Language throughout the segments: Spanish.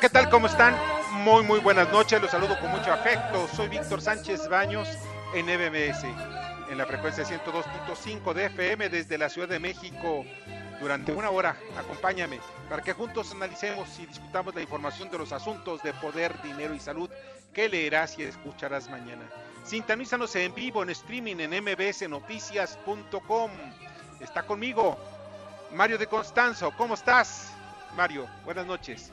¿Qué tal? ¿Cómo están? Muy, muy buenas noches. Los saludo con mucho afecto. Soy Víctor Sánchez Baños en MBS, en la frecuencia 102.5 de FM desde la Ciudad de México. Durante una hora, acompáñame para que juntos analicemos y discutamos la información de los asuntos de poder, dinero y salud que leerás y escucharás mañana. Sintonízanos en vivo en streaming en mbsnoticias.com. Está conmigo Mario de Constanzo. ¿Cómo estás? Mario, buenas noches.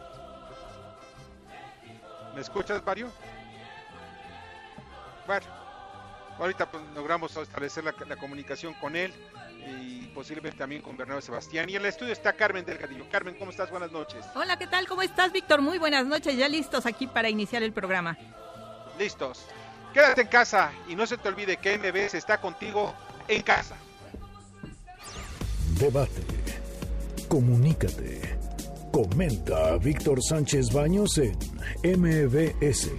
¿Me escuchas, Mario? Bueno, ahorita pues, logramos establecer la, la comunicación con él y posiblemente también con Bernardo Sebastián. Y en el estudio está Carmen Delgadillo. Carmen, ¿cómo estás? Buenas noches. Hola, ¿qué tal? ¿Cómo estás, Víctor? Muy buenas noches, ya listos aquí para iniciar el programa. Listos. Quédate en casa y no se te olvide que MBS está contigo en casa. Debate. Comunícate. Comenta a Víctor Sánchez Baños en MBS,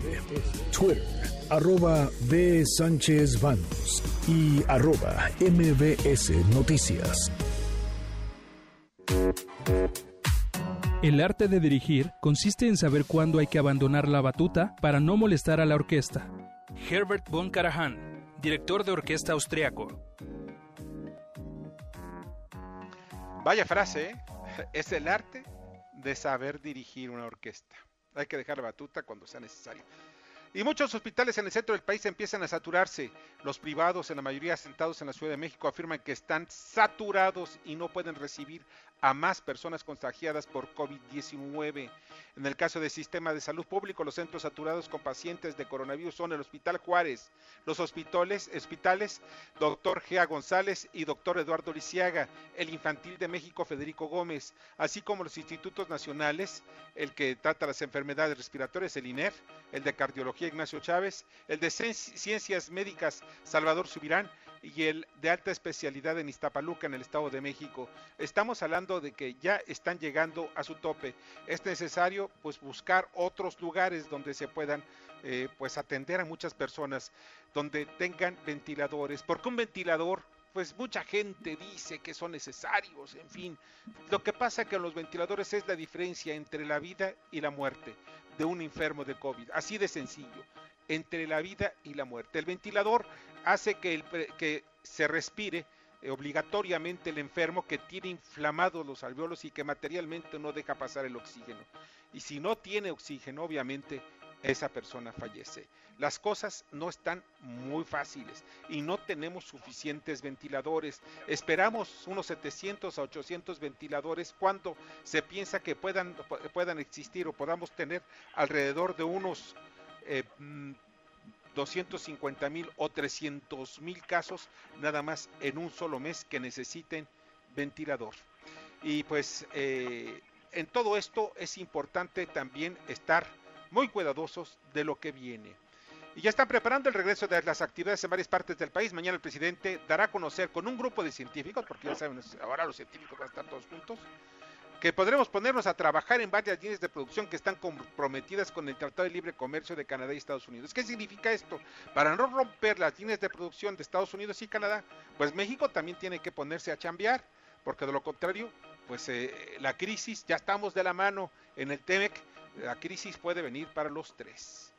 Twitter, arroba B. Sánchez Baños y arroba MBS Noticias. El arte de dirigir consiste en saber cuándo hay que abandonar la batuta para no molestar a la orquesta. Herbert von Karajan, director de orquesta austriaco. Vaya frase, ¿eh? Es el arte de saber dirigir una orquesta. Hay que dejar la batuta cuando sea necesario. Y muchos hospitales en el centro del país empiezan a saturarse. Los privados, en la mayoría sentados en la Ciudad de México, afirman que están saturados y no pueden recibir a más personas contagiadas por COVID-19. En el caso del sistema de salud público, los centros saturados con pacientes de coronavirus son el Hospital Juárez, los hospitales, hospitales Dr. Gea González y Dr. Eduardo Lisiaga, el Infantil de México Federico Gómez, así como los institutos nacionales, el que trata las enfermedades respiratorias, el INER, el de cardiología Ignacio Chávez, el de Cien- ciencias médicas Salvador Subirán y el de alta especialidad en Iztapaluca, en el Estado de México. Estamos hablando de que ya están llegando a su tope. Es necesario pues buscar otros lugares donde se puedan eh, pues atender a muchas personas, donde tengan ventiladores, porque un ventilador pues mucha gente dice que son necesarios, en fin. Lo que pasa que los ventiladores es la diferencia entre la vida y la muerte de un enfermo de COVID, así de sencillo, entre la vida y la muerte. El ventilador hace que, se respire eh, obligatoriamente el enfermo que tiene inflamados los alveolos y que materialmente no deja pasar el oxígeno. Y si no tiene oxígeno, obviamente esa persona fallece. Las cosas no están muy fáciles y no tenemos suficientes ventiladores. Esperamos unos 700 a 800 ventiladores cuando se piensa que puedan, puedan existir o podamos tener alrededor de unos eh, mm, 250 mil o 300 mil casos nada más en un solo mes que necesiten ventilador. Y pues eh, en todo esto es importante también estar muy cuidadosos de lo que viene. Y ya están preparando el regreso de las actividades en varias partes del país. Mañana el presidente dará a conocer con un grupo de científicos, porque ya saben, ahora los científicos van a estar todos juntos, que podremos ponernos a trabajar en varias líneas de producción que están comprometidas con el Tratado de Libre Comercio de Canadá y Estados Unidos. ¿Qué significa esto? Para no romper las líneas de producción de Estados Unidos y Canadá, pues México también tiene que ponerse a chambear, porque de lo contrario, pues eh, la crisis, ya estamos de la mano en el TEMEC, la crisis puede venir para los tres.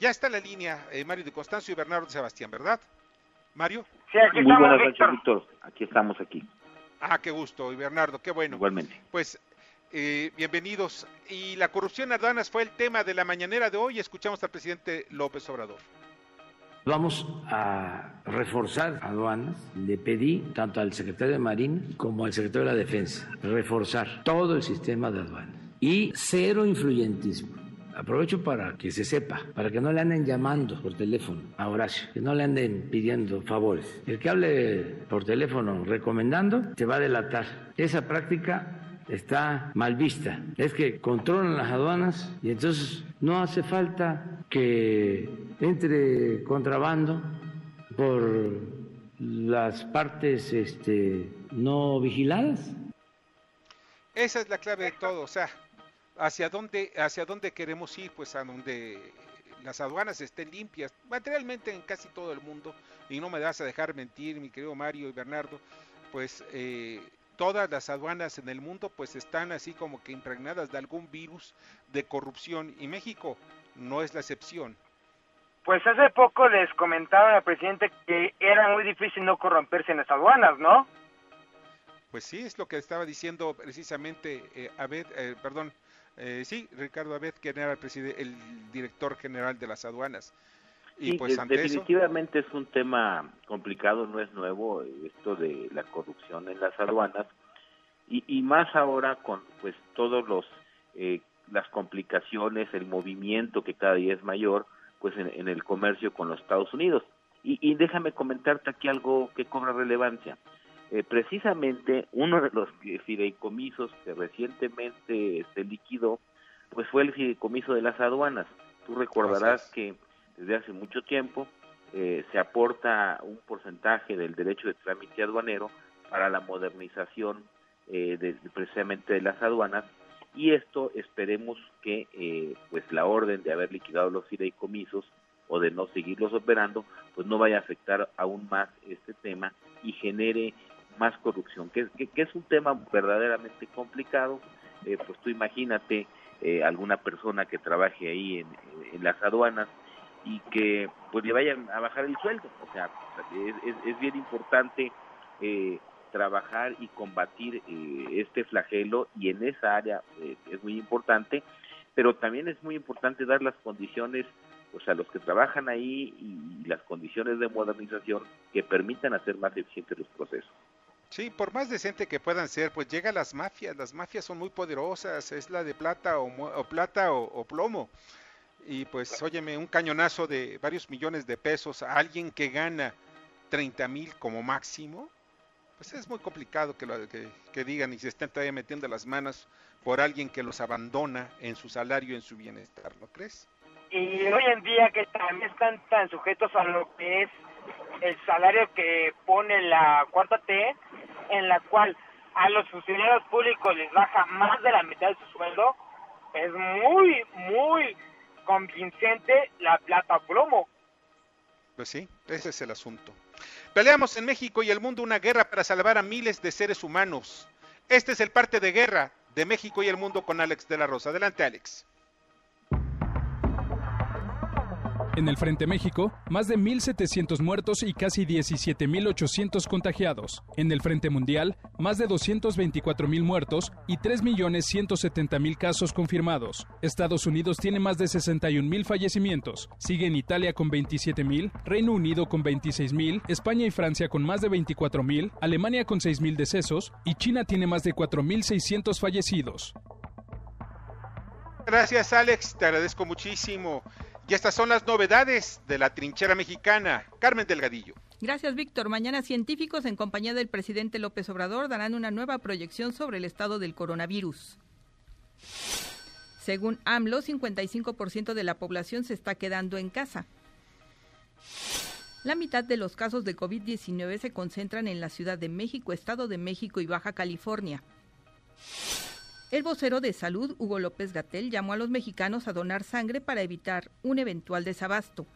Ya está en la línea eh, Mario de Constancio y Bernardo de Sebastián, ¿verdad? Mario. Sí, aquí Muy estamos, buenas noches, Víctor. Víctor. Aquí estamos aquí, Ah, qué gusto. Y Bernardo, qué bueno. igualmente. Pues eh, bienvenidos. Y la corrupción en aduanas fue el tema de la mañanera de hoy. Escuchamos al presidente López Obrador. Vamos a reforzar aduanas. Le pedí tanto al secretario de Marina como al secretario de la Defensa reforzar todo el sistema de aduanas y cero influyentismo. Aprovecho para que se sepa, para que no le anden llamando por teléfono a Horacio, que no le anden pidiendo favores. El que hable por teléfono recomendando te va a delatar. Esa práctica está mal vista. Es que controlan las aduanas y entonces no hace falta que entre contrabando por las partes este, no vigiladas. Esa es la clave de todo, o sea, hacia dónde, hacia dónde queremos ir, pues a donde las aduanas estén limpias, materialmente en casi todo el mundo, y no me das a dejar mentir, mi querido Mario y Bernardo, pues eh, todas las aduanas en el mundo pues están así como que impregnadas de algún virus de corrupción y México no es la excepción. Pues hace poco les comentaba al presidente que era muy difícil no corromperse en las aduanas, ¿no? Pues sí, es lo que estaba diciendo precisamente eh, Abed, eh, perdón, eh, sí, Ricardo Abed, que era el, el director general de las aduanas. Y pues definitivamente es un tema complicado, no es nuevo esto de la corrupción en las aduanas y, y más ahora con pues todos los eh, las complicaciones, el movimiento que cada día es mayor, pues en, el comercio con los Estados Unidos. Y, y, déjame comentarte aquí algo que cobra relevancia. Eh, precisamente uno de los fideicomisos que recientemente se liquidó, pues fue el fideicomiso de las aduanas. Tú recordarás que desde hace mucho tiempo eh, se aporta un porcentaje del derecho de trámite aduanero para la modernización eh, de, precisamente de las aduanas y esto esperemos que eh, pues la orden de haber liquidado los fideicomisos o de no seguirlos operando pues no vaya a afectar aún más este tema y genere más corrupción que, es un tema verdaderamente complicado pues tú imagínate alguna persona que trabaje ahí en, las aduanas y que pues le vayan a bajar el sueldo. O sea, es, es, bien importante eh, trabajar y combatir eh, este flagelo y en esa área eh, es muy importante, pero también es muy importante dar las condiciones, o sea, los que trabajan ahí y las condiciones de modernización que permitan hacer más eficientes los procesos. Sí, por más decente que puedan ser, pues llega las mafias, las mafias son muy poderosas, es la de plata o, o plata o plomo y pues óyeme, un cañonazo de varios millones de pesos a alguien que gana 30 mil como máximo, pues es muy complicado que, lo, que, digan y se estén todavía metiendo las manos por alguien que los abandona en su salario, en su bienestar, ¿no crees? Y hoy en día que también están tan sujetos a lo que es el salario que pone la cuarta T, en la cual a los funcionarios públicos les baja más de la mitad de su sueldo, es muy, muy convincente la plata plomo. Pues sí, ese es el asunto. Peleamos en México y el mundo una guerra para salvar a miles de seres humanos. Este es el parte de guerra de México y el mundo con Alex de la Rosa. Adelante, Alex. En el Frente México, más de 1.700 muertos y casi 17.800 contagiados. En el Frente Mundial, más de 224.000 muertos y 3.170.000 casos confirmados. Estados Unidos tiene más de 61.000 fallecimientos. Sigue en Italia con 27.000, Reino Unido con 26.000, España y Francia con más de 24.000, Alemania con 6.000 decesos y China tiene más de 4.600 fallecidos. Gracias Alex, te agradezco muchísimo. Y estas son las novedades de la trinchera mexicana. Carmen Delgadillo. Gracias, Víctor. Mañana científicos en compañía del presidente López Obrador darán una nueva proyección sobre el estado del coronavirus. Según AMLO, 55% de la población se está quedando en casa. La mitad de los casos de COVID-19 se concentran en la Ciudad de México, Estado de México y Baja California. El vocero de salud, Hugo López Gatel, llamó a los mexicanos a donar sangre para evitar un eventual desabasto.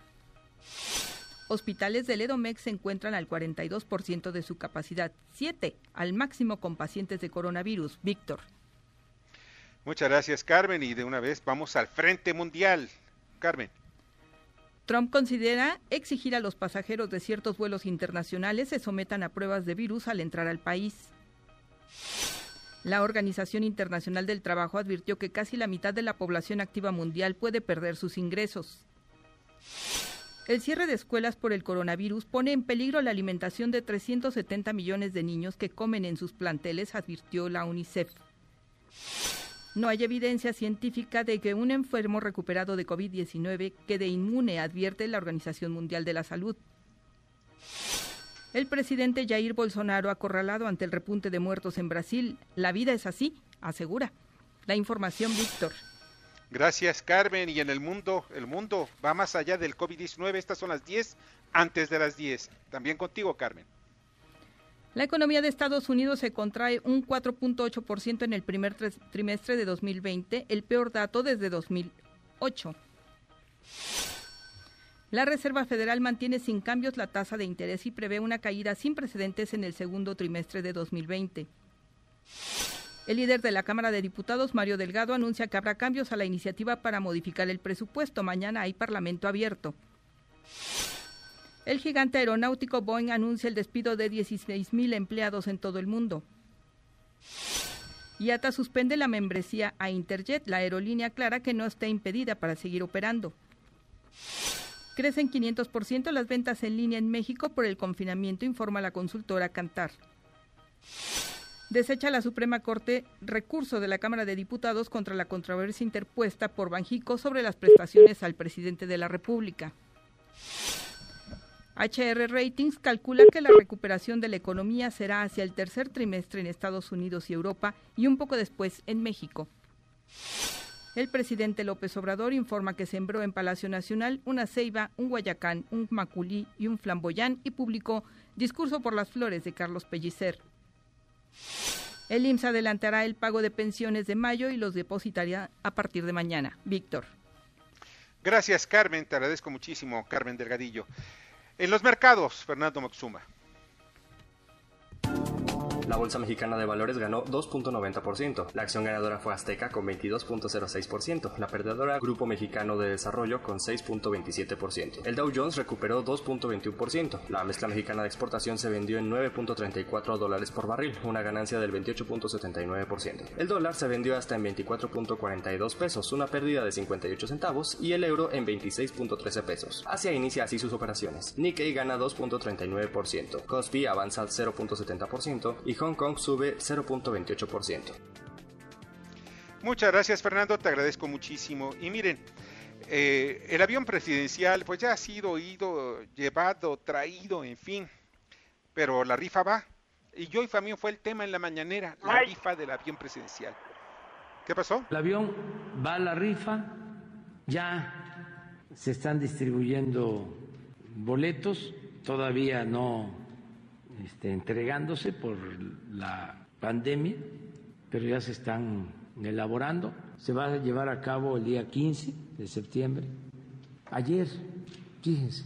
Hospitales del Edomex se encuentran al 42% de su capacidad, 7 al máximo con pacientes de coronavirus. Víctor. Muchas gracias, Carmen. Y de una vez vamos al frente mundial. Carmen. Trump considera exigir a los pasajeros de ciertos vuelos internacionales se sometan a pruebas de virus al entrar al país. La Organización Internacional del Trabajo advirtió que casi la mitad de la población activa mundial puede perder sus ingresos. El cierre de escuelas por el coronavirus pone en peligro la alimentación de 370 millones de niños que comen en sus planteles, advirtió la UNICEF. No hay evidencia científica de que un enfermo recuperado de COVID-19 quede inmune, advierte la Organización Mundial de la Salud. El presidente Jair Bolsonaro, acorralado ante el repunte de muertos en Brasil, la vida es así, asegura. La información, Víctor. Gracias, Carmen. Y en el mundo, el mundo va más allá del COVID-19. Estas son las 10 antes de las 10. También contigo, Carmen. La economía de Estados Unidos se contrae un 4.8% en el primer trimestre de 2020, el peor dato desde 2008. La Reserva Federal mantiene sin cambios la tasa de interés y prevé una caída sin precedentes en el segundo trimestre de 2020. El líder de la Cámara de Diputados, Mario Delgado, anuncia que habrá cambios a la iniciativa para modificar el presupuesto. Mañana hay Parlamento abierto. El gigante aeronáutico Boeing anuncia el despido de 16.000 empleados en todo el mundo. IATA suspende la membresía a Interjet. La aerolínea aclara que no está impedida para seguir operando. Crecen 500% las ventas en línea en México por el confinamiento, informa la consultora Cantar. Desecha la Suprema Corte recurso de la Cámara de Diputados contra la controversia interpuesta por Banjico sobre las prestaciones al presidente de la República. HR Ratings calcula que la recuperación de la economía será hacia el tercer trimestre en Estados Unidos y Europa y un poco después en México. El presidente López Obrador informa que sembró en Palacio Nacional una ceiba, un guayacán, un maculí y un flamboyán y publicó Discurso por las Flores de Carlos Pellicer. El IMSS adelantará el pago de pensiones de mayo y los depositará a partir de mañana. Víctor. Gracias, Carmen. Te agradezco muchísimo, Carmen Delgadillo. En los mercados, Fernando Moxuma. La Bolsa Mexicana de Valores ganó 2.90%. La acción ganadora fue Azteca con 22.06%. La perdedora Grupo Mexicano de Desarrollo con 6.27%. El Dow Jones recuperó 2.21%. La mezcla mexicana de exportación se vendió en 9.34 dólares por barril, una ganancia del 28.79%. El dólar se vendió hasta en 24.42 pesos, una pérdida de 58 centavos, y el euro en 26.13 pesos. Asia inicia así sus operaciones. Nikkei gana 2.39%. Kospi avanza 0.70% y Hong Kong sube 0.28%. Muchas gracias Fernando, te agradezco muchísimo. Y miren, eh, el avión presidencial pues ya ha sido ido, llevado, traído, en fin, pero la rifa va. Y hoy también fue el tema en la mañanera, la rifa del avión presidencial. ¿Qué pasó? El avión va a la rifa, ya se están distribuyendo boletos, todavía no este, entregándose por la pandemia, pero ya se están elaborando. Se va a llevar a cabo el día 15 de septiembre. Ayer, fíjense,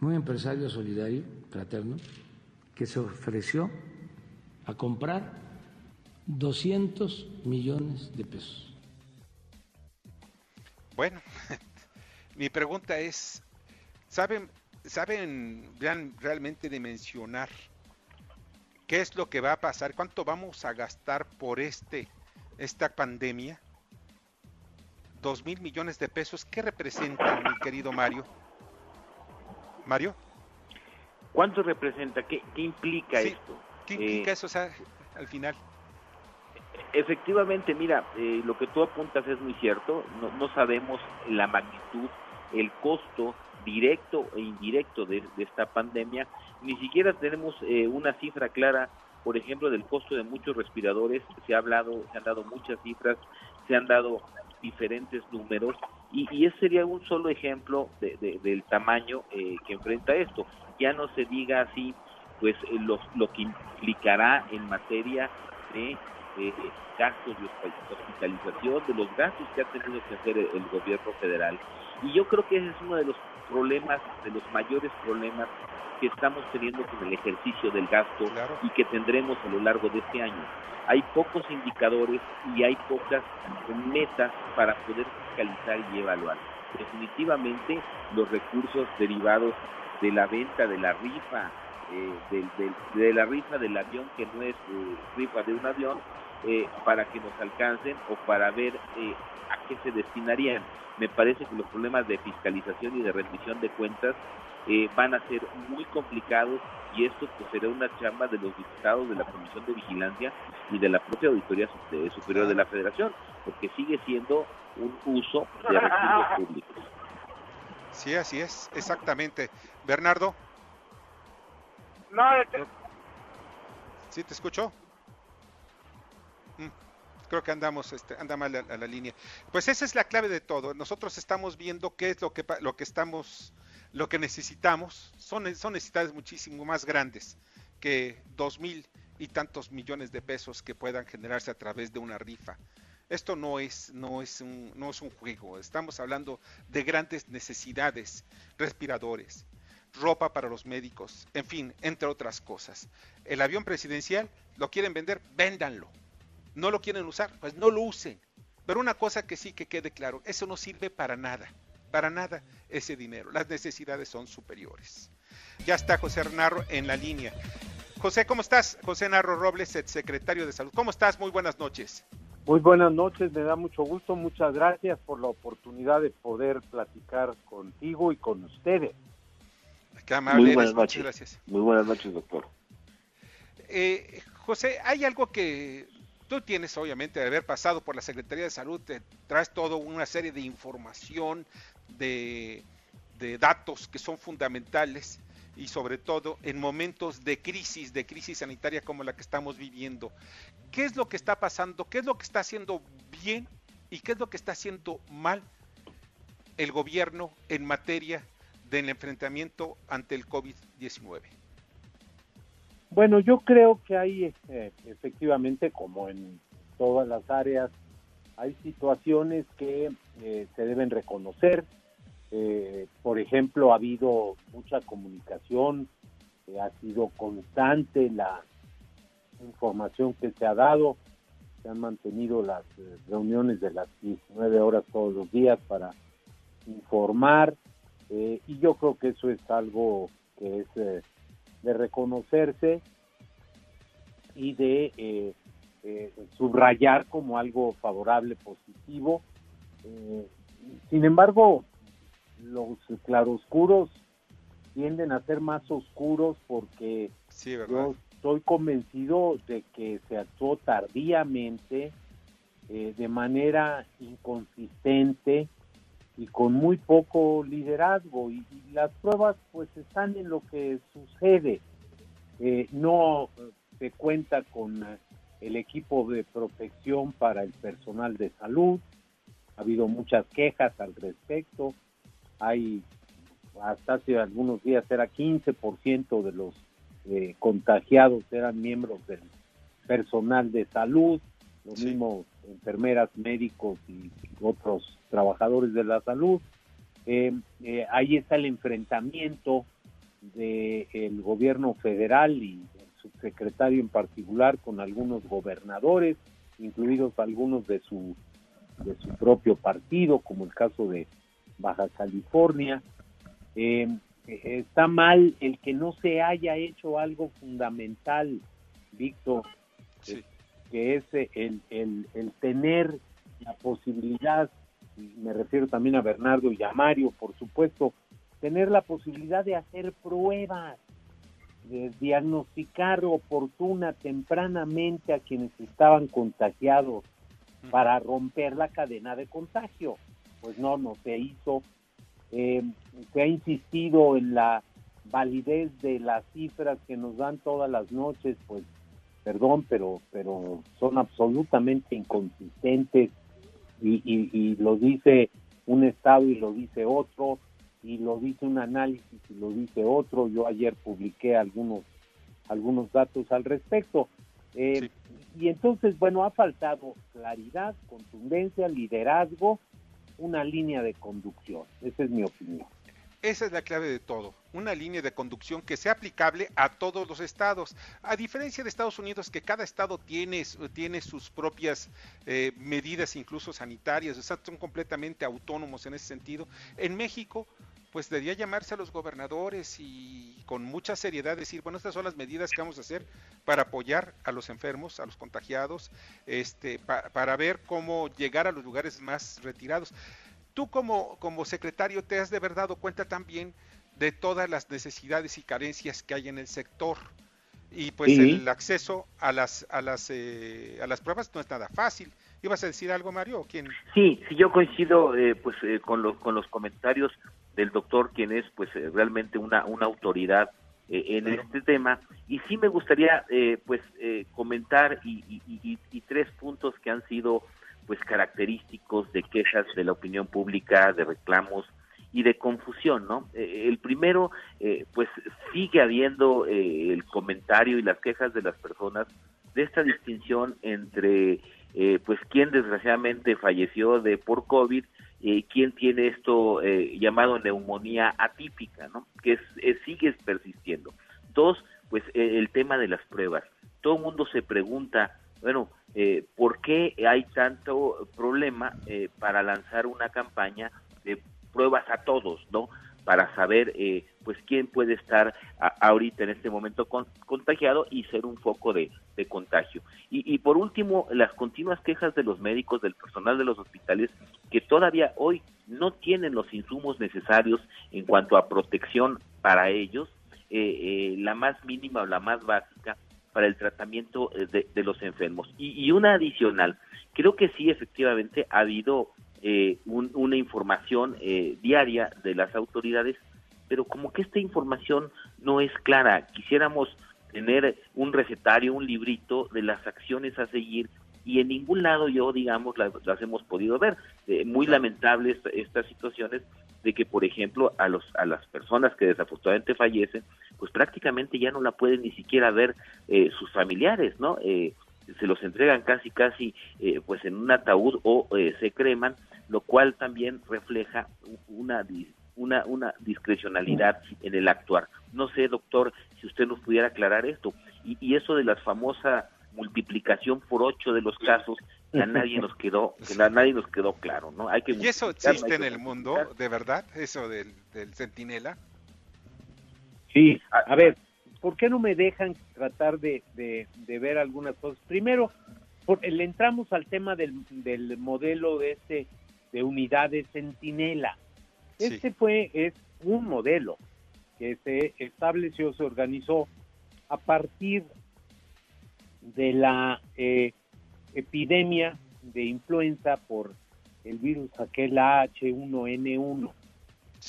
un empresario solidario, fraterno, que se ofreció a comprar 200 millones de pesos. Bueno, mi pregunta es, ¿saben ¿saben realmente dimensionar qué es lo que va a pasar? ¿Cuánto vamos a gastar por este esta pandemia? Dos mil millones de pesos. ¿Qué representa, mi querido Mario? Mario. ¿Cuánto representa? ¿Qué, implica esto? ¿Qué implica eh, eso al final? Efectivamente, mira, eh, lo que tú apuntas es muy cierto. No, no sabemos la magnitud, el costo directo e indirecto de, esta pandemia, ni siquiera tenemos eh, una cifra clara, por ejemplo, del costo de muchos respiradores, se ha hablado, se han dado muchas cifras, se han dado diferentes números, y, ese sería un solo ejemplo del tamaño eh, que enfrenta esto. Ya no se diga así, pues eh, lo, que implicará en materia de gastos de hospitalización, de los gastos que ha tenido que hacer el, gobierno federal. Y yo creo que ese es uno de los problemas, de los mayores problemas que estamos teniendo con el ejercicio del gasto y que tendremos a lo largo de este año. Hay pocos indicadores y hay pocas metas para poder fiscalizar y evaluar. Definitivamente los recursos derivados de la venta de la rifa eh, de la rifa del avión, que no es rifa de un avión, para que nos alcancen o para ver a qué se destinarían. Me parece que los problemas de fiscalización y de rendición de cuentas van a ser muy complicados y esto pues será una chamba de los diputados de la Comisión de Vigilancia y de la propia Auditoría Superior de la Federación, porque sigue siendo un uso de recursos públicos. Sí, así es, exactamente. Bernardo. No, ¿Sí te escucho? Creo que andamos, este, anda mal a, la línea. Pues esa es la clave de todo. Nosotros estamos viendo qué es lo que, lo que estamos lo que necesitamos son, son necesidades muchísimo más grandes que dos mil y tantos millones de pesos que puedan generarse a través de una rifa. Esto no es, no es, un, no es un juego, estamos hablando de grandes necesidades, respiradores, ropa para los médicos, en fin, entre otras cosas. El avión presidencial lo quieren vender, véndanlo. No lo quieren usar, pues no lo usen. Pero una cosa que sí que quede claro, eso no sirve para nada para nada ese dinero. Las necesidades son superiores. Ya está José Narro en la línea. José, ¿cómo estás? José Narro Robles, secretario de Salud. ¿Cómo estás? Muy buenas noches. Muy buenas noches, me da mucho gusto. Muchas gracias por la oportunidad de poder platicar contigo y con ustedes. Qué amable. Muy buenas noches. Gracias. Muy buenas noches, doctor. Eh, José, hay algo que Tú tienes, obviamente, de haber pasado por la Secretaría de Salud, te traes toda una serie de información, de, datos que son fundamentales y sobre todo en momentos de crisis, de crisis sanitaria como la que estamos viviendo. ¿Qué es lo que está pasando? ¿Qué es lo que está haciendo bien y qué es lo que está haciendo mal el gobierno en materia del enfrentamiento ante el COVID-19? Bueno, yo creo que hay eh, efectivamente, como en todas las áreas, hay situaciones que eh, se deben reconocer. Eh, por ejemplo, ha habido mucha comunicación, ha sido constante la información que se ha dado, se han mantenido las reuniones de las 19 horas todos los días para informar y yo creo que eso es algo que es de reconocerse y de eh, eh, subrayar como algo favorable, positivo. Eh, sin embargo, los claroscuros tienden a ser más oscuros porque yo estoy convencido de que se actuó tardíamente, de manera inconsistente y con muy poco liderazgo. Y, las pruebas pues están en lo que sucede. no se cuenta con eh, el equipo de protección para el personal de salud. Ha habido muchas quejas al respecto. Hay, hasta hace algunos días era 15% de los eh, contagiados eran miembros del personal de salud, lo mismo enfermeras, médicos y otros trabajadores de la salud. Eh, ahí está el enfrentamiento del gobierno federal y subsecretario en particular con algunos gobernadores, incluidos algunos de su, de su propio partido, como el caso de Baja California. Eh, está mal el que no se haya hecho algo fundamental, Víctor, que es el, el, el tener la posibilidad, me refiero también a Bernardo y a Mario, por supuesto, tener la posibilidad de hacer pruebas diagnosticar oportuna, tempranamente a quienes estaban contagiados para romper la cadena de contagio. Pues no, no se hizo. Eh, se ha insistido en la validez de las cifras que nos dan todas las noches, pues perdón, pero, pero son absolutamente inconsistentes y, y lo dice un estado y lo dice otro y lo dice un análisis y lo dice otro. Yo ayer publiqué algunos, algunos datos al respecto. Eh, y entonces, bueno, ha faltado claridad, contundencia, liderazgo, una línea de conducción. Esa es mi opinión. Esa es la clave de todo, una línea de conducción que sea aplicable a todos los estados. A diferencia de Estados Unidos, que cada estado tiene, tiene sus propias eh, medidas, incluso sanitarias, o sea, son completamente autónomos en ese sentido. En México pues debía llamarse a los gobernadores y con mucha seriedad decir, bueno, estas son las medidas que vamos a hacer para apoyar a los enfermos, a los contagiados, este, para ver cómo llegar a los lugares más retirados. Tú como, como secretario te has de haber dado cuenta también de todas las necesidades y carencias que hay en el sector y pues el acceso a las a las eh, a las pruebas no es nada fácil. ¿Ibas a decir algo, Mario? ¿Quién? Sí, sí, yo coincido eh, pues eh, con los con los comentarios del doctor, quien es pues realmente una una autoridad en este tema y sí me gustaría pues comentar y, y, tres puntos que han sido pues característicos de quejas de la opinión pública, de reclamos y de confusión, ¿no? Eh, el primero, eh, pues sigue habiendo eh, el comentario y las quejas de las personas de esta distinción entre, pues, quién desgraciadamente falleció de por COVID y quién tiene esto llamado neumonía atípica, ¿no? Que es, sigue persistiendo. Dos, pues, el tema de las pruebas. Todo el mundo se pregunta, bueno, ¿por qué hay tanto problema para lanzar una campaña de pruebas a todos, ¿no? Para saber, eh, pues, quién puede estar ahorita en este momento contagiado y ser un foco de, contagio. Y, por último, las continuas quejas de los médicos, del personal de los hospitales, que todavía hoy no tienen los insumos necesarios en cuanto a protección para ellos, eh, eh, la más mínima o la más básica para el tratamiento de, de los enfermos. Y, y, una adicional, creo que sí, efectivamente, ha habido eh, una información eh, diaria de las autoridades, pero como que esta información no es clara. Quisiéramos tener un recetario, un librito de las acciones a seguir y en ningún lado yo, digamos, las, hemos podido ver. Eh, muy lamentables estas situaciones de que, por ejemplo, a, los, a las personas que desafortunadamente fallecen, pues prácticamente ya no la pueden ni siquiera ver sus familiares, ¿no? se los entregan casi, casi, pues en un ataúd o se creman lo cual también refleja una, una, una discrecionalidad en el actuar. No sé, doctor, si usted nos pudiera aclarar esto. Y, eso de la famosa multiplicación por ocho de los casos a nadie nos quedó que a nadie nos quedó claro no hay que y eso existe en el mundo de verdad eso del, del centinela sí a, ver por qué no me dejan tratar de, de, de ver algunas cosas primero por, le entramos al tema del, del modelo de este de unidades centinela. Este fue, es un modelo que se estableció, se organizó a partir de la eh, epidemia de influenza por el virus aquel H1N1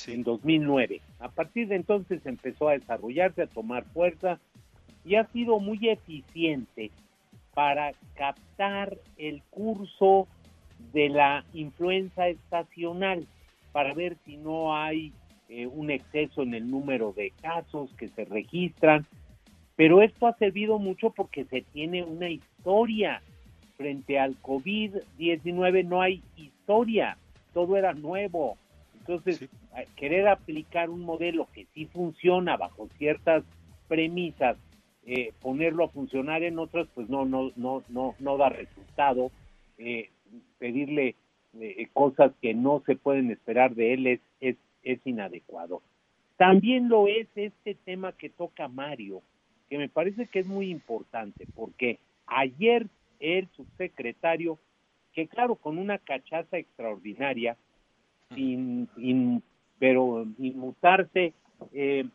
en 2009. A partir de entonces empezó a desarrollarse, a tomar fuerza y ha sido muy eficiente para captar el curso de la influenza estacional para ver si no hay eh, un exceso en el número de casos que se registran. Pero esto ha servido mucho porque se tiene una historia. Frente al COVID-19 no hay historia, todo era nuevo. Entonces, querer aplicar un modelo que sí funciona bajo ciertas premisas, eh, ponerlo a funcionar en otras, pues no, no, no, no, no da resultado. Eh, pedirle eh, cosas que no se pueden esperar de él es, es, es inadecuado. También lo es este tema que toca Mario, que me parece que es muy importante, porque ayer el subsecretario, que claro, con una cachaza extraordinaria, sin, pero inmutarse, eh,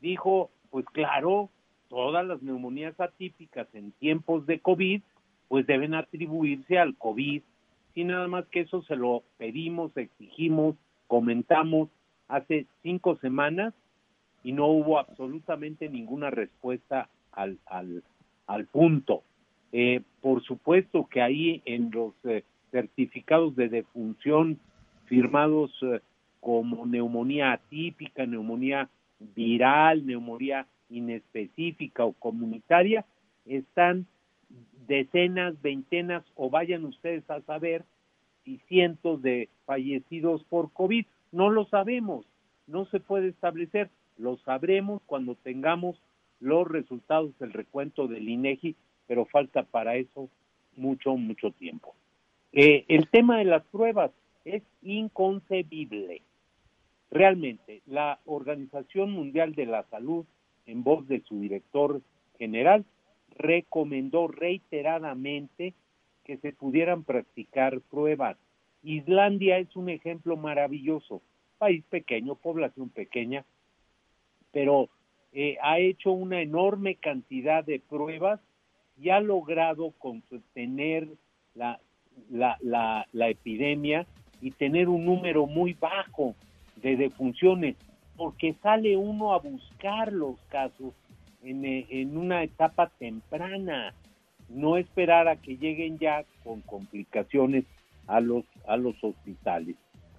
dijo, pues claro, todas las neumonías atípicas en tiempos de COVID, pues deben atribuirse al COVID y nada más que eso se lo pedimos, exigimos, comentamos hace cinco semanas y no hubo absolutamente ninguna respuesta al, al, al punto. Eh, por supuesto que ahí en los eh, certificados de defunción firmados eh, como neumonía atípica, neumonía viral, neumonía inespecífica o comunitaria, están decenas, veintenas o vayan ustedes a saber si cientos de fallecidos por COVID. No lo sabemos, no se puede establecer, lo sabremos cuando tengamos los resultados del recuento del INEGI, pero falta para eso mucho, mucho tiempo. Eh, el tema de las pruebas es inconcebible realmente la Organización Mundial de la Salud, en voz de su director general, recomendó reiteradamente que se pudieran practicar pruebas. Islandia es un ejemplo maravilloso, país pequeño, población pequeña, pero eh, ha hecho una enorme cantidad de pruebas y ha logrado contener la, la, la, la epidemia y tener un número muy bajo de defunciones, porque sale uno a buscar los casos en, eh, en una etapa temprana, no esperar a que lleguen ya con complicaciones a los, a los hospitales.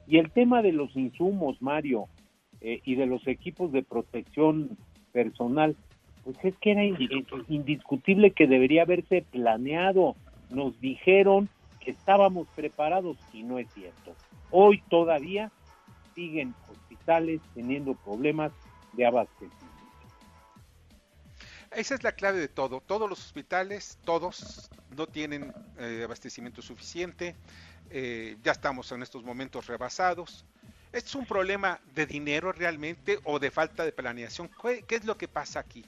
Y el tema de los insumos, Mario, eh, y de los equipos de protección personal, pues es que era indiscutible que debería haberse planeado. Nos dijeron que estábamos preparados y no es cierto. Hoy todavía siguen hospitales teniendo problemas de abastecimiento. Esa es la clave de todo. Todos los hospitales, todos, no tienen eh, abastecimiento suficiente. Eh, ya estamos en estos momentos rebasados. ¿Es un problema de dinero realmente o de falta de planeación? ¿Qué, es lo que pasa aquí?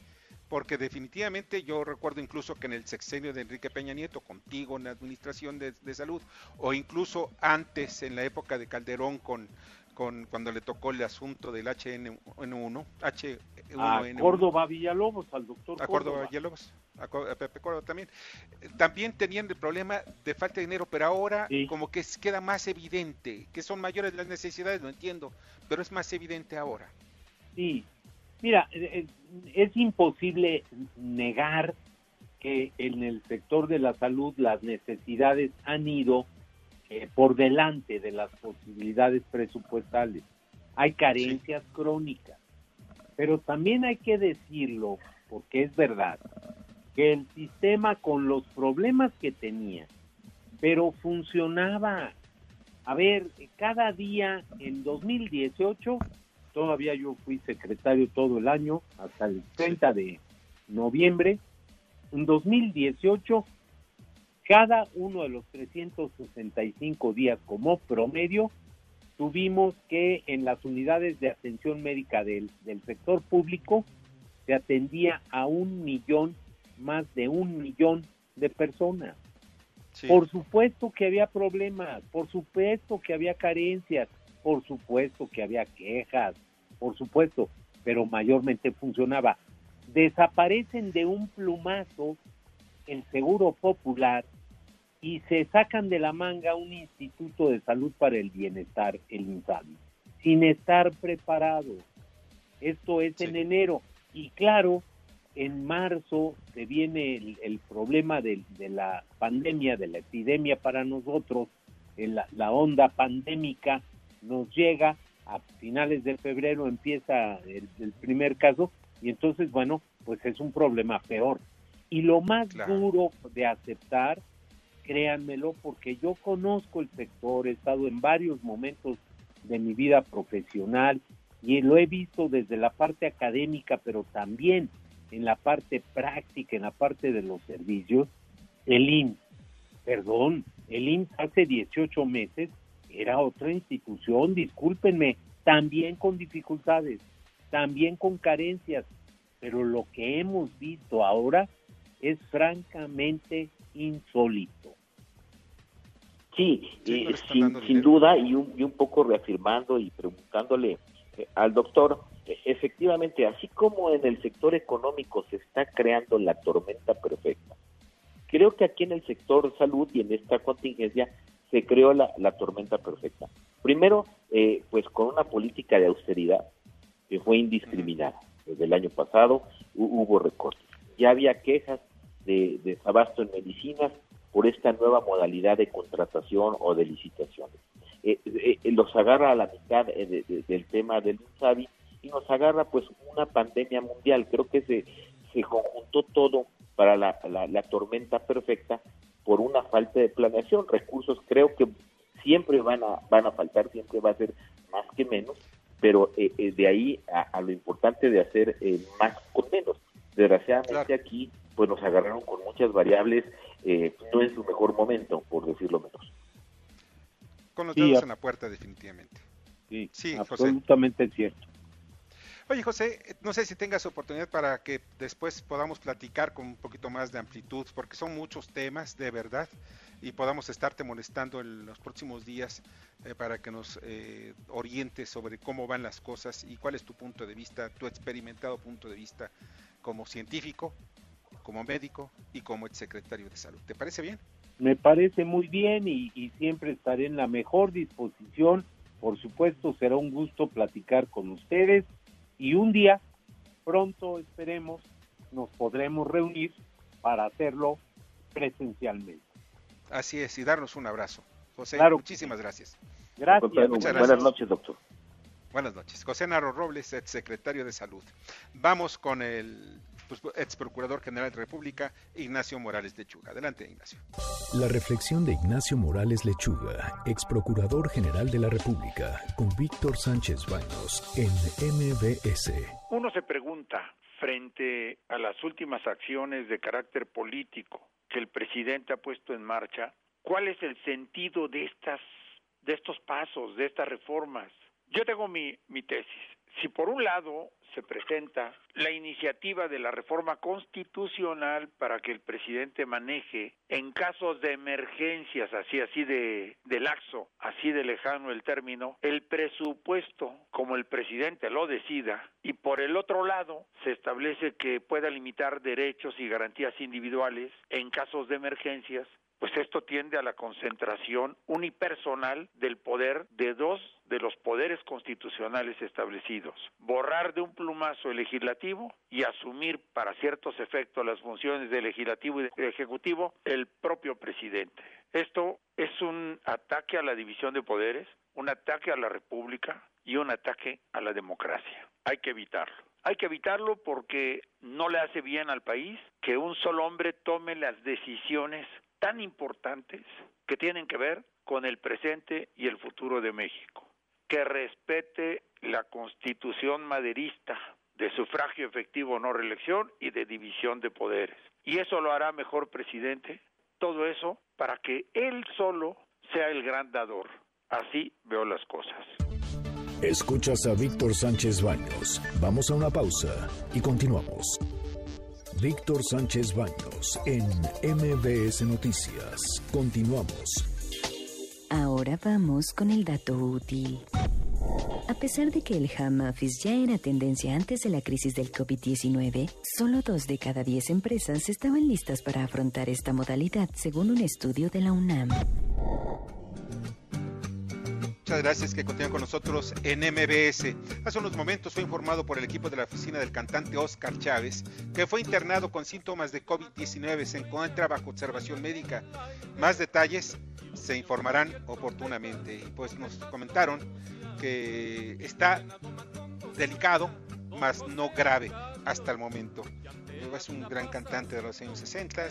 Porque definitivamente yo recuerdo incluso que en el sexenio de Enrique Peña Nieto, contigo en la administración de, de salud, o incluso antes en la época de Calderón con, con cuando le tocó el asunto del HN1, H1N1. A Córdoba Villalobos, al doctor a Córdoba, Villalobos, a, Pepe Córdoba también. También tenían el problema de falta de dinero, pero ahora como que queda más evidente, que son mayores las necesidades, lo entiendo, pero es más evidente ahora. Sí, mira, eh, eh, es imposible negar que en el sector de la salud las necesidades han ido eh, por delante de las posibilidades presupuestales. Hay carencias crónicas, pero también hay que decirlo, porque es verdad, que el sistema con los problemas que tenía, pero funcionaba. A ver, cada día en 2018, todavía yo fui secretario todo el año, hasta el 30 de noviembre, en 2018 cada uno de los 365 días como promedio, tuvimos que en las unidades de atención médica del, sector público se atendía a un millón, más de un millón de personas. Por supuesto que había problemas, por supuesto que había carencias, por supuesto que había quejas, por supuesto, pero mayormente funcionaba. Desaparecen de un plumazo el seguro popular y se sacan de la manga un instituto de salud para el bienestar, el INSABI, sin estar preparados. Esto es en enero. Y claro, en marzo se viene el, problema de, la pandemia, de la epidemia para nosotros, la, la onda pandémica nos llega, a finales de febrero empieza el, primer caso y entonces, bueno, pues es un problema peor. Y lo más duro de aceptar créanmelo, porque yo conozco el sector, he estado en varios momentos de mi vida profesional y lo he visto desde la parte académica, pero también en la parte práctica, en la parte de los servicios, el IMSS, perdón, el IMSS hace 18 meses era otra institución, discúlpenme, también con dificultades, también con carencias, pero lo que hemos visto ahora es francamente insólito. Sí, sin, duda y un, y un poco reafirmando y preguntándole eh, al doctor, e, efectivamente, así como en el sector económico se está creando la tormenta perfecta, creo que aquí en el sector salud y en esta contingencia se creó la, tormenta perfecta. Primero, eh, pues con una política de austeridad que fue indiscriminada. Desde el año pasado hubo recortes. Ya había quejas de desabasto en medicinas, por esta nueva modalidad de contratación o de licitaciones. Eh, eh, eh, los agarra a la mitad del tema del INSABI y nos agarra pues una pandemia mundial. Creo que se, se conjuntó todo para la, la, tormenta perfecta por una falta de planeación. Recursos creo que siempre van a, van a faltar, siempre va a ser más que menos, pero de ahí a, lo importante de hacer más con menos. Desgraciadamente aquí pues nos agarraron con muchas variables eh, no es su mejor momento, por decirlo menos. Con los dedos en la puerta, definitivamente. Sí, sí absolutamente cierto. Oye, José, no sé si tengas oportunidad para que después podamos platicar con un poquito más de amplitud, porque son muchos temas, de verdad, y podamos estarte molestando en los próximos días eh, para que nos eh, orientes sobre cómo van las cosas y cuál es tu punto de vista, tu experimentado punto de vista como científico, como médico y como exsecretario de salud. ¿Te parece bien? Me parece muy bien y, y siempre estaré en la mejor disposición. Por supuesto, será un gusto platicar con ustedes y un día, pronto esperemos, nos podremos reunir para hacerlo presencialmente. Así es, y darnos un abrazo. José, muchísimas gracias. Gracias. Buenas noches, doctor. Buenas noches. José Naro Robles, ex secretario de Salud. Vamos con el pues, ex procurador general de la República, Ignacio Morales Lechuga. Adelante, Ignacio. La reflexión de Ignacio Morales Lechuga, ex procurador general de la República, con Víctor Sánchez Baños en MBS. Uno se pregunta, frente a las últimas acciones de carácter político que el presidente ha puesto en marcha, ¿cuál es el sentido de estas de estos pasos, de estas reformas? Yo tengo mi, mi tesis. Si por un lado se presenta la iniciativa de la reforma constitucional para que el presidente maneje en casos de emergencias, así, así de, de laxo, así de lejano el término, el presupuesto como el presidente lo decida, y por el otro lado se establece que pueda limitar derechos y garantías individuales en casos de emergencias, pues esto tiende a la concentración unipersonal del poder de dos de los poderes constitucionales establecidos, borrar de un plumazo el legislativo y asumir para ciertos efectos las funciones del legislativo y del ejecutivo el propio presidente. Esto es un ataque a la división de poderes, un ataque a la república y un ataque a la democracia. Hay que evitarlo. Hay que evitarlo porque no le hace bien al país que un solo hombre tome las decisiones tan importantes que tienen que ver con el presente y el futuro de México. Que respete la constitución maderista de sufragio efectivo no reelección y de división de poderes. Y eso lo hará mejor presidente. Todo eso para que él solo sea el gran dador. Así veo las cosas. Escuchas a Víctor Sánchez Baños. Vamos a una pausa y continuamos. Víctor Sánchez Baños en MBS Noticias. Continuamos. Ahora vamos con el dato útil. A pesar de que el home office ya era tendencia antes de la crisis del COVID-19, solo dos de cada diez empresas estaban listas para afrontar esta modalidad, según un estudio de la UNAM. Gracias que continúan con nosotros en MBS. Hace unos momentos fue informado por el equipo de la oficina del cantante Oscar Chávez que fue internado con síntomas de COVID-19. Se encuentra bajo observación médica. Más detalles se informarán oportunamente. Y pues nos comentaron que está delicado, mas no grave hasta el momento. Es un gran cantante de los años 60.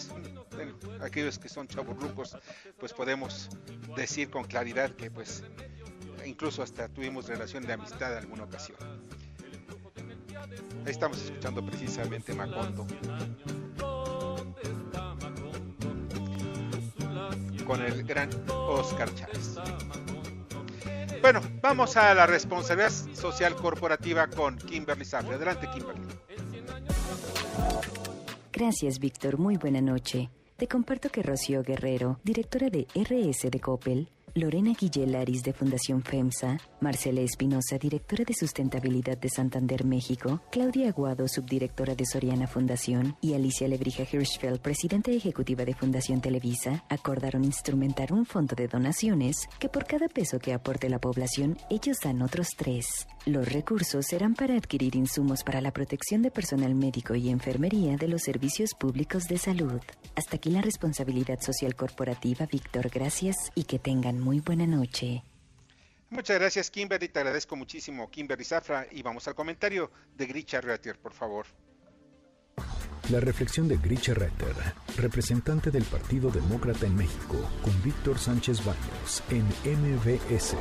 Bueno, aquellos que son chaburrucos, pues podemos decir con claridad que pues incluso hasta tuvimos relación de amistad en alguna ocasión. Ahí estamos escuchando precisamente Macondo. Con el gran Oscar Chávez. Bueno, vamos a la responsabilidad social corporativa con Kimberly Safre. Adelante, Kimberly. Gracias, Víctor. Muy buena noche. Te comparto que Rocío Guerrero, directora de RS de Coppel, Lorena Guillelaris de Fundación FEMSA, Marcela Espinosa, directora de Sustentabilidad de Santander, México, Claudia Aguado, subdirectora de Soriana Fundación, y Alicia Lebrija Hirschfeld, presidenta ejecutiva de Fundación Televisa, acordaron instrumentar un fondo de donaciones que por cada peso que aporte la población, ellos dan otros tres. Los recursos serán para adquirir insumos para la protección de personal médico y enfermería de los servicios públicos de salud. Hasta aquí la responsabilidad social corporativa, Víctor. Gracias y que tengan muy buena noche. Muchas gracias, Kimberly. Te agradezco muchísimo, Kimberly Zafra. Y vamos al comentario de Grisha Retter, por favor. La reflexión de Grisha Retter, representante del Partido Demócrata en México, con Víctor Sánchez Baños en MBS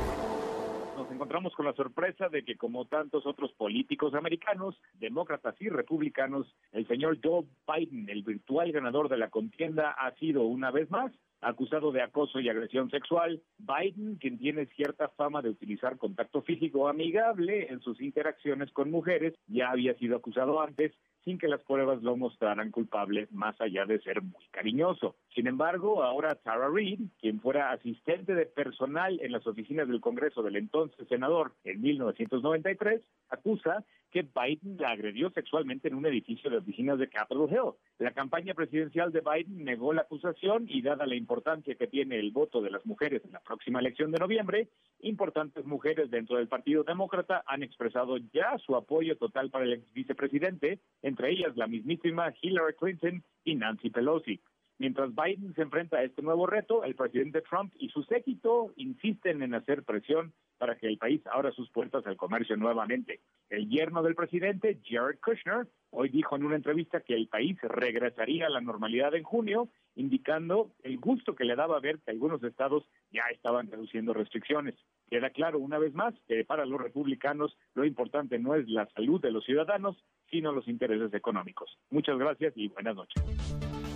encontramos con la sorpresa de que como tantos otros políticos americanos, demócratas y republicanos, el señor Joe Biden, el virtual ganador de la contienda, ha sido una vez más acusado de acoso y agresión sexual. Biden, quien tiene cierta fama de utilizar contacto físico amigable en sus interacciones con mujeres, ya había sido acusado antes sin que las pruebas lo mostraran culpable más allá de ser muy cariñoso. Sin embargo, ahora Tara Reid, quien fuera asistente de personal en las oficinas del Congreso del entonces senador en 1993, acusa que Biden la agredió sexualmente en un edificio de oficinas de Capitol Hill. La campaña presidencial de Biden negó la acusación y dada la importancia que tiene el voto de las mujeres en la próxima elección de noviembre, importantes mujeres dentro del Partido Demócrata han expresado ya su apoyo total para el ex vicepresidente, entre ellas la mismísima Hillary Clinton y Nancy Pelosi. Mientras Biden se enfrenta a este nuevo reto, el presidente Trump y su séquito insisten en hacer presión para que el país abra sus puertas al comercio nuevamente. El yerno del presidente, Jared Kushner, hoy dijo en una entrevista que el país regresaría a la normalidad en junio, indicando el gusto que le daba ver que algunos estados ya estaban reduciendo restricciones. Queda claro una vez más que para los republicanos lo importante no es la salud de los ciudadanos, sino los intereses económicos. Muchas gracias y buenas noches.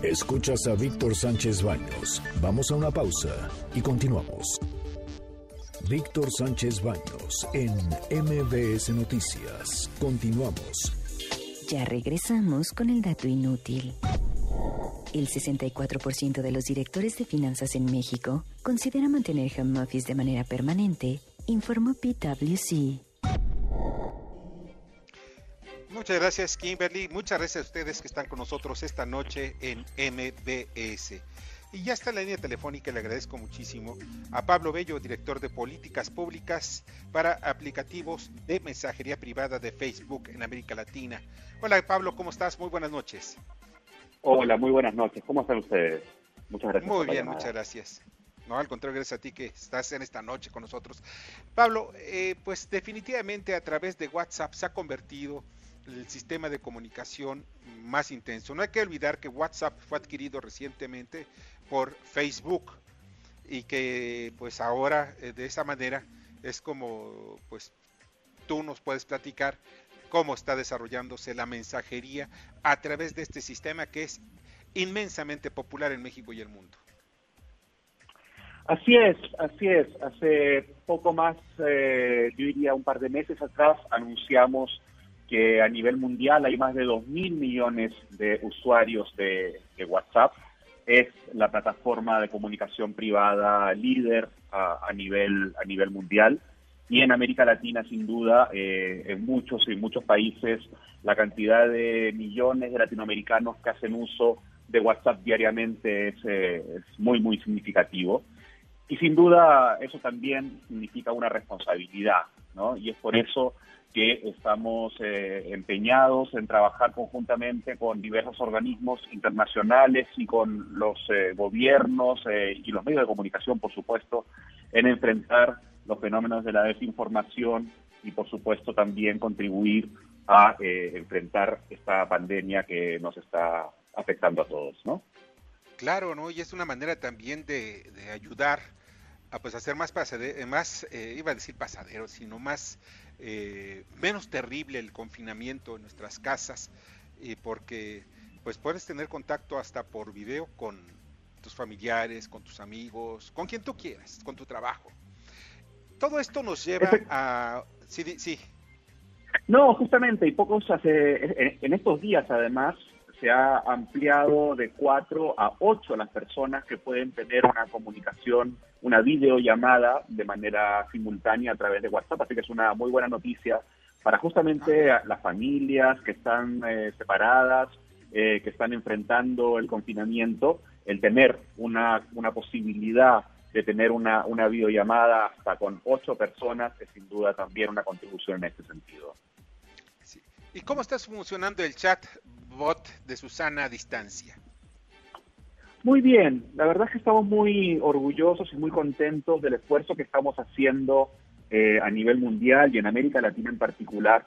Escuchas a Víctor Sánchez Baños. Vamos a una pausa y continuamos. Víctor Sánchez Baños en MBS Noticias. Continuamos. Ya regresamos con el dato inútil. El 64% de los directores de finanzas en México considera mantener home office de manera permanente, informó PwC. Muchas gracias, Kimberly. Muchas gracias a ustedes que están con nosotros esta noche en MBS. Y ya está en la línea telefónica, le agradezco muchísimo a Pablo Bello, director de políticas públicas para aplicativos de mensajería privada de Facebook en América Latina. Hola Pablo, ¿cómo estás? Muy buenas noches. Hola, muy buenas noches. ¿Cómo están ustedes? Muchas gracias. Muy bien, muchas gracias. No, al contrario, gracias a ti que estás en esta noche con nosotros. Pablo, eh, pues definitivamente a través de WhatsApp se ha convertido el sistema de comunicación más intenso. No hay que olvidar que WhatsApp fue adquirido recientemente por Facebook y que pues ahora eh, de esa manera es como pues tú nos puedes platicar cómo está desarrollándose la mensajería a través de este sistema que es inmensamente popular en México y el mundo. Así es, así es. Hace poco más, eh, yo diría un par de meses atrás, anunciamos que a nivel mundial hay más de 2 mil millones de usuarios de, WhatsApp. Es la plataforma de comunicación privada líder a, nivel, a nivel mundial. Y en América Latina, sin duda, eh, en muchos y muchos países, la cantidad de millones de latinoamericanos que hacen uso de WhatsApp diariamente es, eh, es muy, muy significativo. Y sin duda eso también significa una responsabilidad, ¿no? Y es por eso que estamos eh, empeñados en trabajar conjuntamente con diversos organismos internacionales y con los eh, gobiernos eh, y los medios de comunicación, por supuesto, en enfrentar los fenómenos de la desinformación y, por supuesto, también contribuir a enfrentar esta pandemia que nos está afectando a todos, ¿no? Claro, ¿no? Y es una manera también de, ayudar a pues hacer más pasadero, más, iba a decir pasadero, sino más eh, menos terrible el confinamiento en nuestras casas, y porque pues puedes tener contacto hasta por video con tus familiares, con tus amigos, con quien tú quieras, con tu trabajo. Todo esto nos lleva a... Sí, sí. No, justamente, y pocos hace, en estos días además, se ha ampliado de cuatro a ocho las personas que pueden tener una comunicación, una videollamada de manera simultánea a través de WhatsApp. Así que es una muy buena noticia para justamente las familias que están eh, separadas, eh, que están enfrentando el confinamiento, el tener una, una posibilidad de tener una, una videollamada hasta con ocho personas es sin duda también una contribución en este sentido. ¿Y cómo está funcionando el chat bot de Susana a distancia? Muy bien, la verdad es que estamos muy orgullosos y muy contentos del esfuerzo que estamos haciendo eh, a nivel mundial y en América Latina en particular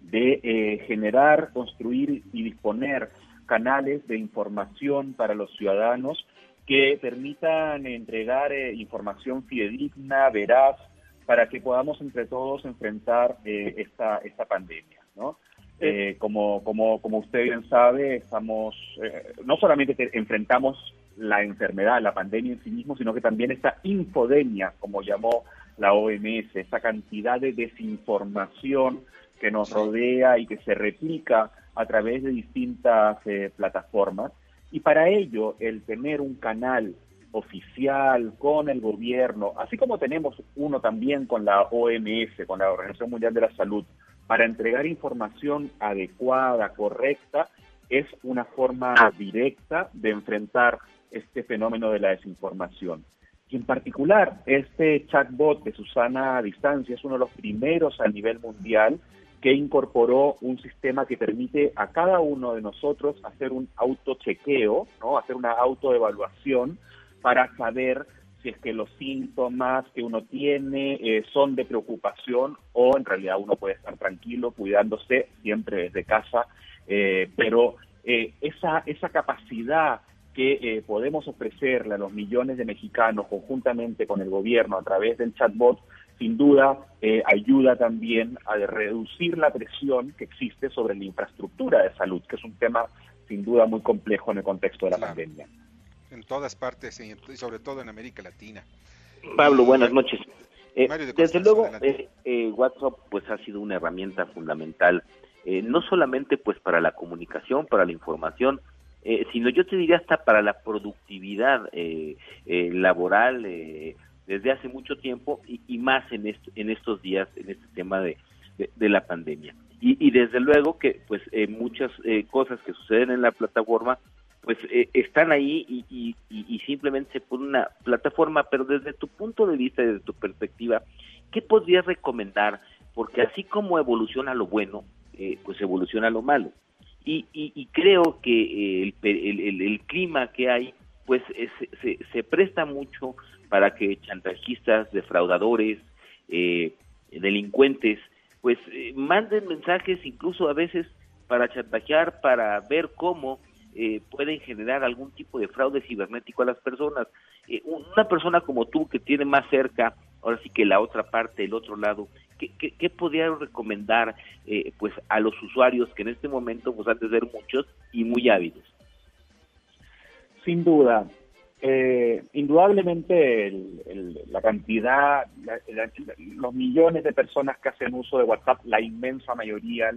de eh, generar, construir y disponer canales de información para los ciudadanos que permitan entregar eh, información fidedigna, veraz, para que podamos entre todos enfrentar eh, esta, esta pandemia, ¿no? Eh, como, como, como usted bien sabe, estamos, eh, no solamente enfrentamos la enfermedad, la pandemia en sí mismo, sino que también esta infodemia, como llamó la OMS, esta cantidad de desinformación que nos rodea y que se replica a través de distintas eh, plataformas. Y para ello, el tener un canal oficial con el gobierno, así como tenemos uno también con la OMS, con la Organización Mundial de la Salud, para entregar información adecuada, correcta, es una forma directa de enfrentar este fenómeno de la desinformación. Y en particular, este chatbot de Susana a Distancia es uno de los primeros a nivel mundial que incorporó un sistema que permite a cada uno de nosotros hacer un autochequeo, ¿no? hacer una autoevaluación para saber si es que los síntomas que uno tiene eh, son de preocupación o en realidad uno puede estar tranquilo cuidándose siempre desde casa, eh, pero eh, esa, esa capacidad que podemos ofrecerle a los millones de mexicanos conjuntamente con el gobierno a través del chatbot, sin duda ayuda también a reducir la presión que existe sobre la infraestructura de salud, que es un tema sin duda muy complejo en el contexto de la pandemia en todas partes y sobre todo en América Latina. Pablo, buenas noches. Eh, desde luego, eh, eh, WhatsApp pues ha sido una herramienta fundamental, no solamente pues para la comunicación, para la información, sino yo te diría hasta para la productividad laboral desde hace mucho tiempo y, más en, en estos días, en este tema de, de, la pandemia. Y, y, desde luego que pues muchas cosas que suceden en la plataforma pues eh, están ahí y, simplemente se pone una plataforma, pero desde tu punto de vista, desde tu perspectiva, ¿qué podrías recomendar? Porque así como evoluciona lo bueno, eh, pues evoluciona lo malo. Y, creo que eh, el, clima que hay, pues se, se, presta mucho para que chantajistas, defraudadores, delincuentes, pues manden mensajes incluso a veces para chantajear, para ver cómo eh, pueden generar algún tipo de fraude cibernético a las personas. Eh, una persona como tú que tiene más cerca, ahora sí que la otra parte, el otro lado, ¿qué, podría recomendar eh, pues a los usuarios que en este momento pues han de ser muchos y muy ávidos? Sin duda, eh, indudablemente la cantidad, los millones de personas que hacen uso de WhatsApp, la inmensa mayoría,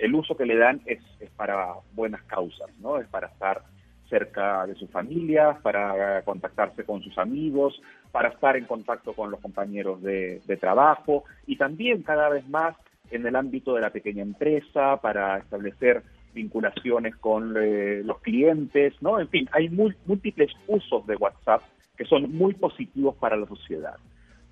el uso que le dan es, para buenas causas, ¿no? Es para estar cerca de sus familias, para contactarse con sus amigos, para estar en contacto con los compañeros de trabajo y también cada vez más en el ámbito de la pequeña empresa, para establecer vinculaciones con eh, los clientes, ¿no? En fin, hay múltiples usos de WhatsApp que son muy positivos para la sociedad.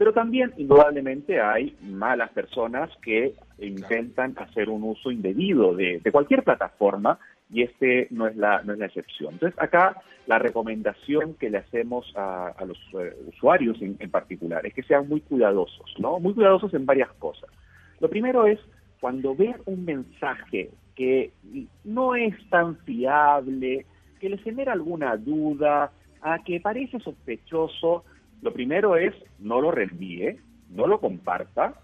Pero también, indudablemente, hay malas personas que intentan hacer un uso indebido de, cualquier plataforma y este no es la, no es la excepción. Entonces, acá la recomendación que le hacemos a, los eh, usuarios en, en, particular es que sean muy cuidadosos, ¿no? Muy cuidadosos en varias cosas. Lo primero es, cuando vean un mensaje que no es tan fiable, que les genera alguna duda, a que parece sospechoso, lo primero es no lo reenvíe, no lo comparta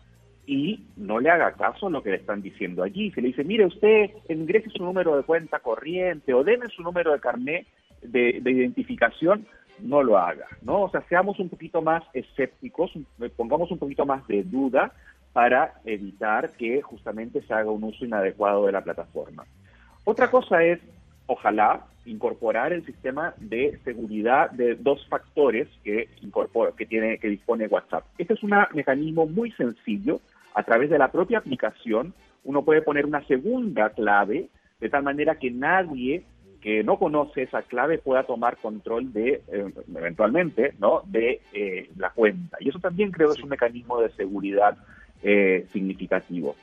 y no le haga caso a lo que le están diciendo allí. Si le dice, mire usted, ingrese su número de cuenta corriente o deme su número de carnet de identificación, no lo haga, ¿no? O sea, seamos un poquito más escépticos, pongamos un poquito más de duda para evitar que justamente se haga un uso inadecuado de la plataforma. Otra cosa es, ojalá, incorporar el sistema de seguridad de dos factores que incorpora, que tiene, que dispone WhatsApp. Este es un mecanismo muy sencillo. A través de la propia aplicación, uno puede poner una segunda clave de tal manera que nadie que no conoce esa clave pueda tomar control de, eh, eventualmente, ¿no? de eh, la cuenta. Y eso también creo que es un mecanismo de seguridad eh, significativo.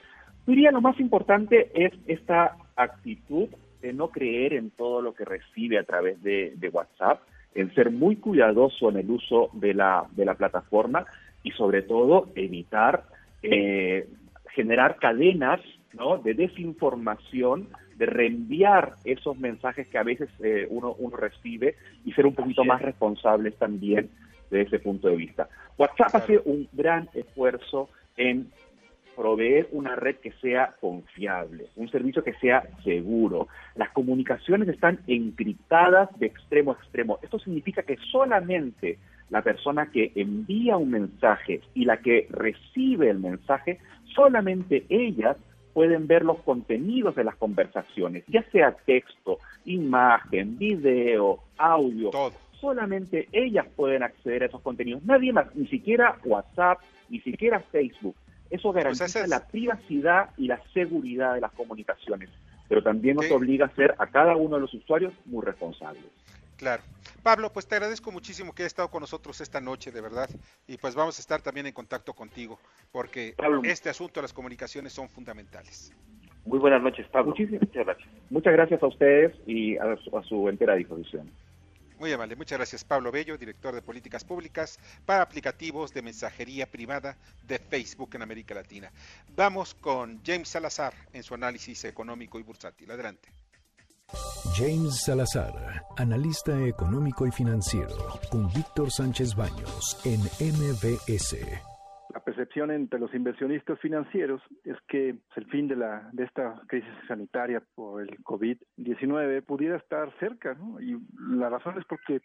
Diría lo más importante es esta actitud de no creer en todo lo que recibe a través de, WhatsApp, en ser muy cuidadoso en el uso de la, de la plataforma y sobre todo evitar eh, generar cadenas ¿no? de desinformación, de reenviar esos mensajes que a veces eh, uno, uno recibe y ser un poquito más responsables también desde ese punto de vista. WhatsApp hace un gran esfuerzo en proveer una red que sea confiable, un servicio que sea seguro. Las comunicaciones están encriptadas de extremo a extremo. Esto significa que solamente la persona que envía un mensaje y la que recibe el mensaje, solamente ellas pueden ver los contenidos de las conversaciones, ya sea texto, imagen, video, audio. Solamente ellas pueden acceder a esos contenidos, nadie más, ni siquiera WhatsApp, ni siquiera Facebook. Eso pues garantiza la privacidad y la seguridad de las comunicaciones, pero también nos obliga a ser a cada uno de los usuarios muy responsables. Claro. Pablo, pues te agradezco muchísimo que hayas estado con nosotros esta noche, de verdad. Y pues vamos a estar también en contacto contigo, porque este asunto de las comunicaciones son fundamentales. Muy buenas noches, Pablo. Muchísimas gracias. Muchas gracias a ustedes y a su, a su entera disposición. Muy amable, muchas gracias Pablo Bello, director de políticas públicas para aplicativos de mensajería privada de Facebook en América Latina. Vamos con James Salazar en su análisis económico y bursátil. Adelante. James Salazar, analista económico y financiero, con Víctor Sánchez Baños en MBS percepción entre los inversionistas financieros es que el fin de, la, de esta crisis sanitaria por el COVID-19 pudiera estar cerca, ¿no? Y la razón es porque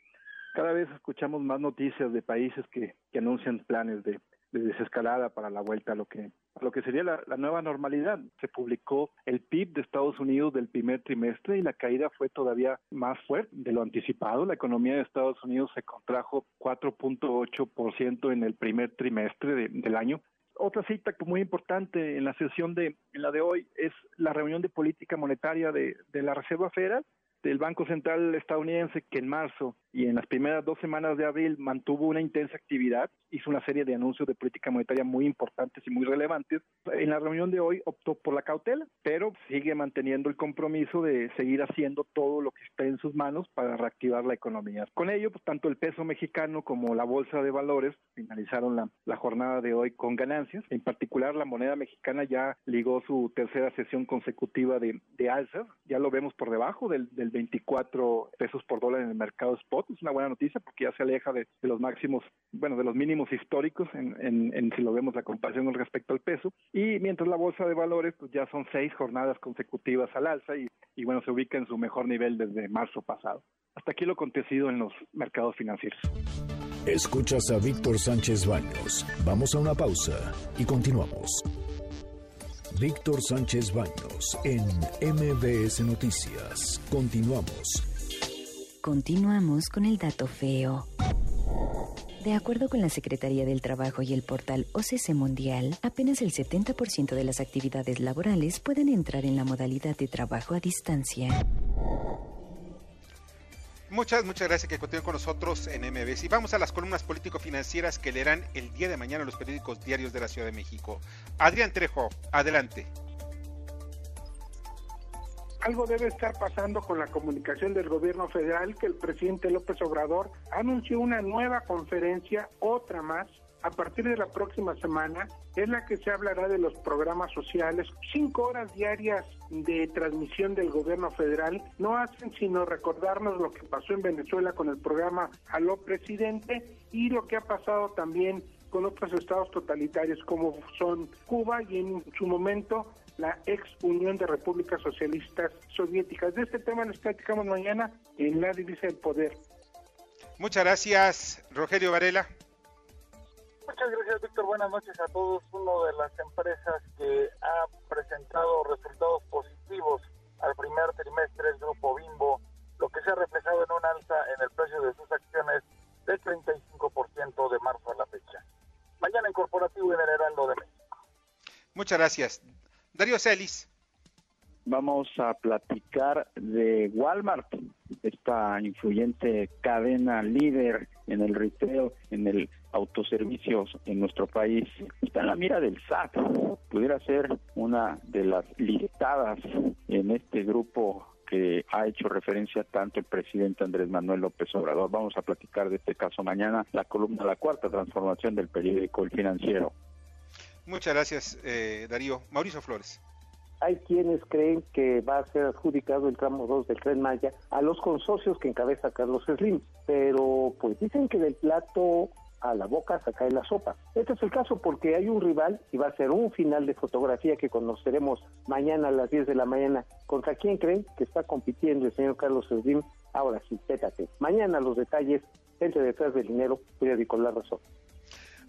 cada vez escuchamos más noticias de países que, anuncian planes de desescalada para la vuelta a lo que lo que sería la, nueva normalidad. Se publicó el PIB de Estados Unidos del primer trimestre y la caída fue todavía más fuerte de lo anticipado. La economía de Estados Unidos se contrajo 4.8% en el primer trimestre del año. Otra cita muy importante en la sesión de en la de hoy es la reunión de política monetaria de, de la Reserva Federal del Banco Central estadounidense que en marzo y en las primeras dos semanas de abril mantuvo una intensa actividad, hizo una serie de anuncios de política monetaria muy importantes y muy relevantes. En la reunión de hoy optó por la cautela, pero sigue manteniendo el compromiso de seguir haciendo todo lo que está en sus manos para reactivar la economía. Con ello, pues, tanto el peso mexicano como la bolsa de valores finalizaron la, la jornada de hoy con ganancias. En particular, la moneda mexicana ya ligó su tercera sesión consecutiva de, de alzas. Ya lo vemos por debajo del, del 24 pesos por dólar en el mercado spot. Es una buena noticia porque ya se aleja de, los máximos, bueno, de los mínimos históricos en, en, si lo vemos la comparación con respecto al peso. Y mientras la bolsa de valores, pues ya son seis jornadas consecutivas al alza y, y bueno, se ubica en su mejor nivel desde marzo pasado. Hasta aquí lo acontecido en los mercados financieros. Escuchas a Víctor Sánchez Baños. Vamos a una pausa y continuamos. Víctor Sánchez Baños en MBS Noticias. Continuamos. Continuamos con el dato feo. De acuerdo con la Secretaría del Trabajo y el portal OCC Mundial, apenas el 70% de las actividades laborales pueden entrar en la modalidad de trabajo a distancia. Muchas, muchas gracias que continúen con nosotros en MBS. Y vamos a las columnas político-financieras que leerán el día de mañana los periódicos diarios de la Ciudad de México. Adrián Trejo, adelante. Algo debe estar pasando con la comunicación del gobierno federal que el presidente López Obrador anunció una nueva conferencia, otra más, a partir de la próxima semana, es la que se hablará de los programas sociales. Cinco horas diarias de transmisión del gobierno federal no hacen sino recordarnos lo que pasó en Venezuela con el programa Aló Presidente y lo que ha pasado también con otros estados totalitarios como son Cuba y en su momento la ex Unión de Repúblicas Socialistas Soviéticas. De este tema les platicamos mañana en La Divisa del Poder. Muchas gracias, Rogelio Varela. Muchas gracias, Víctor. Buenas noches a todos. Uno de las empresas que ha presentado resultados positivos al primer trimestre es Grupo Bimbo, lo que se ha reflejado en un alza en el precio de sus acciones del 35% de marzo a la fecha. Mañana en Corporativo en el Heraldo de México. Muchas gracias. Darío Celis. Vamos a platicar de Walmart, esta influyente cadena líder en el retail, en el autoservicios en nuestro país. Está en la mira del SAT. Pudiera ser una de las listadas en este grupo que ha hecho referencia tanto el presidente Andrés Manuel López Obrador. Vamos a platicar de este caso mañana, la columna La Cuarta Transformación del periódico El Financiero. Muchas gracias, eh, Darío. Mauricio Flores. Hay quienes creen que va a ser adjudicado el tramo 2 del Tren Maya a los consorcios que encabeza Carlos Slim, pero pues dicen que del plato a la boca se cae la sopa. Este es el caso porque hay un rival y va a ser un final de fotografía que conoceremos mañana a las 10 de la mañana. ¿Contra quién creen que está compitiendo el señor Carlos Slim? Ahora sí, pétate. Mañana los detalles, gente detrás del dinero, periódico La Razón.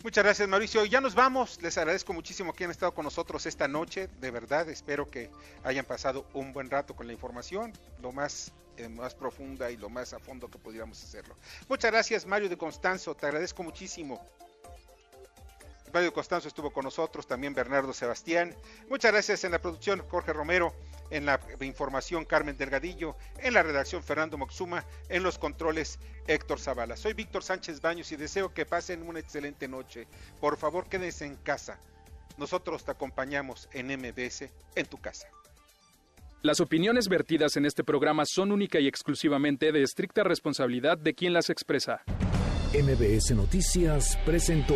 Muchas gracias Mauricio. Ya nos vamos. Les agradezco muchísimo que hayan estado con nosotros esta noche. De verdad, espero que hayan pasado un buen rato con la información, lo más, eh, más profunda y lo más a fondo que pudiéramos hacerlo. Muchas gracias Mario de Constanzo. Te agradezco muchísimo. Mario Constanzo estuvo con nosotros, también Bernardo Sebastián. Muchas gracias en la producción Jorge Romero, en la información Carmen Delgadillo, en la redacción Fernando Moxuma, en los controles Héctor Zavala. Soy Víctor Sánchez Baños y deseo que pasen una excelente noche. Por favor, quédense en casa. Nosotros te acompañamos en MBS en tu casa. Las opiniones vertidas en este programa son única y exclusivamente de estricta responsabilidad de quien las expresa. MBS Noticias presentó